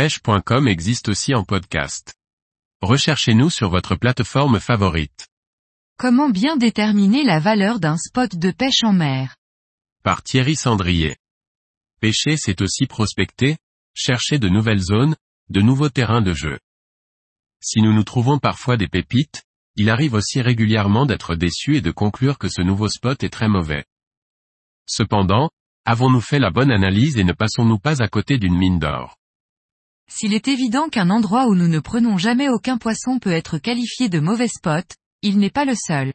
pêche.com existe aussi en podcast. Recherchez-nous sur votre plateforme favorite. Comment bien déterminer la valeur d'un spot de pêche en mer? Par Thierry Sandrier. Pêcher c'est aussi prospecter, chercher de nouvelles zones, de nouveaux terrains de jeu. Si nous nous trouvons parfois des pépites, il arrive aussi régulièrement d'être déçus et de conclure que ce nouveau spot est très mauvais. Cependant, avons-nous fait la bonne analyse et ne passons-nous pas à côté d'une mine d'or? S'il est évident qu'un endroit où nous ne prenons jamais aucun poisson peut être qualifié de mauvais spot, il n'est pas le seul.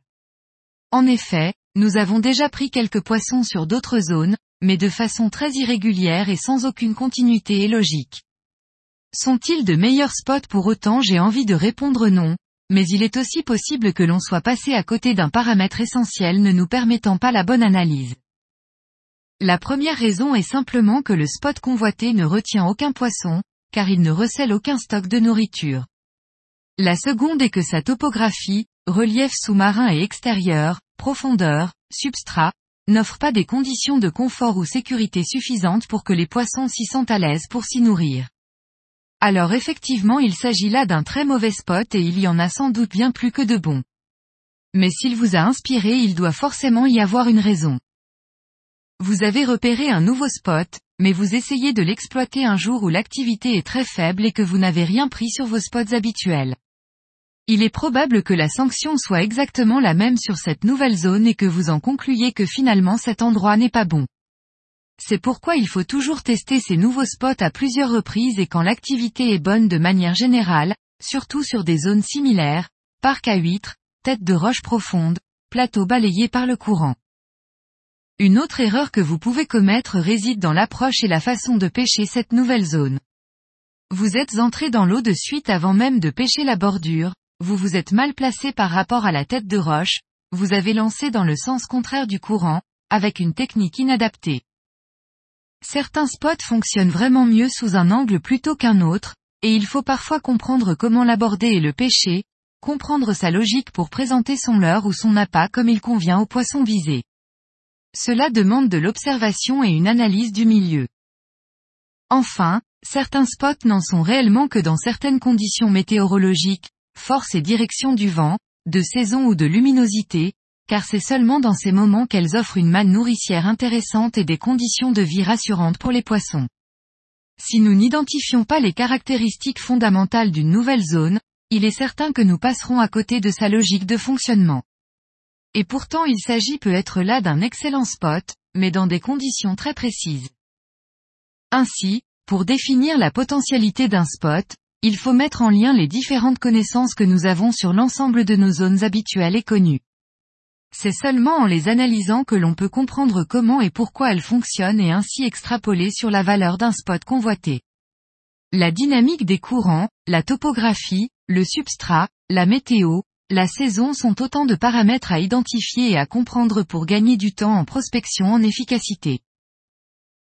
En effet, nous avons déjà pris quelques poissons sur d'autres zones, mais de façon très irrégulière et sans aucune continuité et logique. Sont-ils de meilleurs spots pour autant? J'ai envie de répondre non, mais il est aussi possible que l'on soit passé à côté d'un paramètre essentiel ne nous permettant pas la bonne analyse. La première raison est simplement que le spot convoité ne retient aucun poisson, car il ne recèle aucun stock de nourriture. La seconde est que sa topographie, relief sous-marin et extérieur, profondeur, substrat, n'offre pas des conditions de confort ou sécurité suffisantes pour que les poissons s'y sentent à l'aise pour s'y nourrir. Alors effectivement il s'agit là d'un très mauvais spot et il y en a sans doute bien plus que de bons. Mais s'il vous a inspiré il doit forcément y avoir une raison. Vous avez repéré un nouveau spot, mais vous essayez de l'exploiter un jour où l'activité est très faible et que vous n'avez rien pris sur vos spots habituels. Il est probable que la sanction soit exactement la même sur cette nouvelle zone et que vous en concluiez que finalement cet endroit n'est pas bon. C'est pourquoi il faut toujours tester ces nouveaux spots à plusieurs reprises et quand l'activité est bonne de manière générale, surtout sur des zones similaires, parcs à huîtres, têtes de roches profondes, plateaux balayés par le courant. Une autre erreur que vous pouvez commettre réside dans l'approche et la façon de pêcher cette nouvelle zone. Vous êtes entré dans l'eau de suite avant même de pêcher la bordure, vous vous êtes mal placé par rapport à la tête de roche, vous avez lancé dans le sens contraire du courant, avec une technique inadaptée. Certains spots fonctionnent vraiment mieux sous un angle plutôt qu'un autre, et il faut parfois comprendre comment l'aborder et le pêcher, comprendre sa logique pour présenter son leurre ou son appât comme il convient au poisson visé. Cela demande de l'observation et une analyse du milieu. Enfin, certains spots n'en sont réellement que dans certaines conditions météorologiques, force et direction du vent, de saison ou de luminosité, car c'est seulement dans ces moments qu'elles offrent une manne nourricière intéressante et des conditions de vie rassurantes pour les poissons. Si nous n'identifions pas les caractéristiques fondamentales d'une nouvelle zone, il est certain que nous passerons à côté de sa logique de fonctionnement. Et pourtant il s'agit peut-être là d'un excellent spot, mais dans des conditions très précises. Ainsi, pour définir la potentialité d'un spot, il faut mettre en lien les différentes connaissances que nous avons sur l'ensemble de nos zones habituelles et connues. C'est seulement en les analysant que l'on peut comprendre comment et pourquoi elles fonctionnent et ainsi extrapoler sur la valeur d'un spot convoité. La dynamique des courants, la topographie, le substrat, la météo, la saison sont autant de paramètres à identifier et à comprendre pour gagner du temps en prospection en efficacité.